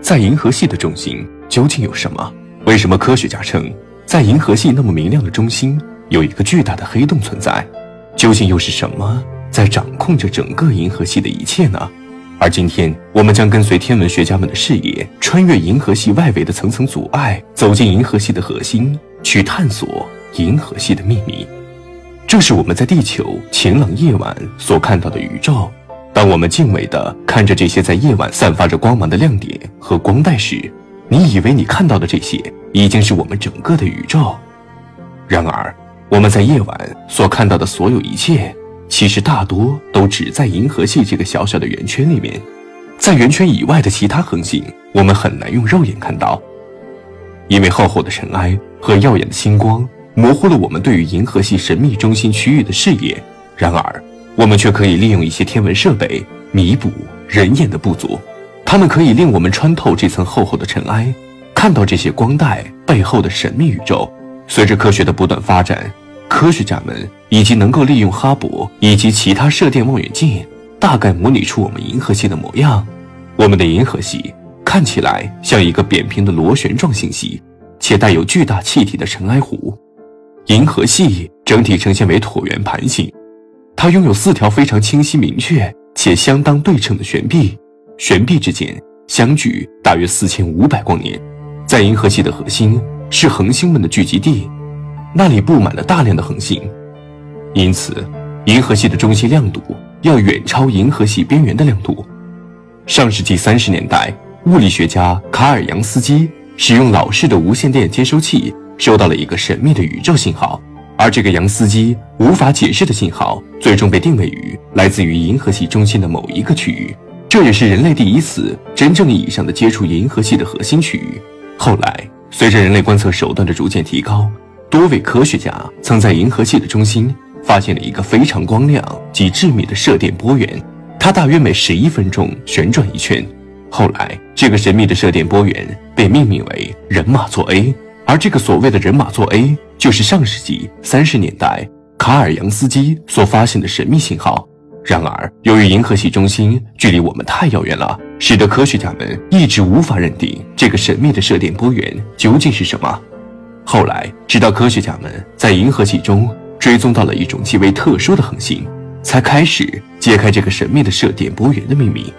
在银河系的中心究竟有什么？为什么科学家称在银河系那么明亮的中心有一个巨大的黑洞存在？究竟又是什么在掌控着整个银河系的一切呢？而今天，我们将跟随天文学家们的视野，穿越银河系外围的层层阻碍，走进银河系的核心，去探索银河系的秘密。这是我们在地球晴朗夜晚所看到的宇宙。当我们敬畏地看着这些在夜晚散发着光芒的亮点和光带时，你以为你看到的这些已经是我们整个的宇宙。然而，我们在夜晚所看到的所有一切。其实大多都只在银河系这个小小的圆圈里面，在圆圈以外的其他恒星，我们很难用肉眼看到，因为厚厚的尘埃和耀眼的星光模糊了我们对于银河系神秘中心区域的视野。然而，我们却可以利用一些天文设备弥补人眼的不足，它们可以令我们穿透这层厚厚的尘埃，看到这些光带背后的神秘宇宙。随着科学的不断发展。科学家们已经能够利用哈勃以及其他射电望远镜，大概模拟出我们银河系的模样。我们的银河系看起来像一个扁平的螺旋状星系，且带有巨大气体的尘埃湖。银河系整体呈现为椭圆盘形，它拥有四条非常清晰明确且相当对称的悬臂，悬臂之间相距大约四千五百光年。在银河系的核心是恒星们的聚集地。那里布满了大量的恒星，因此，银河系的中心亮度要远超银河系边缘的亮度。上世纪三十年代，物理学家卡尔杨斯基使用老式的无线电接收器，收到了一个神秘的宇宙信号，而这个杨司机无法解释的信号，最终被定位于来自于银河系中心的某一个区域。这也是人类第一次真正意义上的接触银河系的核心区域。后来，随着人类观测手段的逐渐提高，多位科学家曾在银河系的中心发现了一个非常光亮及致密的射电波源，它大约每十一分钟旋转一圈。后来，这个神秘的射电波源被命名为人马座 A，而这个所谓的人马座 A 就是上世纪三十年代卡尔杨斯基所发现的神秘信号。然而，由于银河系中心距离我们太遥远了，使得科学家们一直无法认定这个神秘的射电波源究竟是什么。后来，直到科学家们在银河系中追踪到了一种极为特殊的恒星，才开始揭开这个神秘的射电波源的秘密。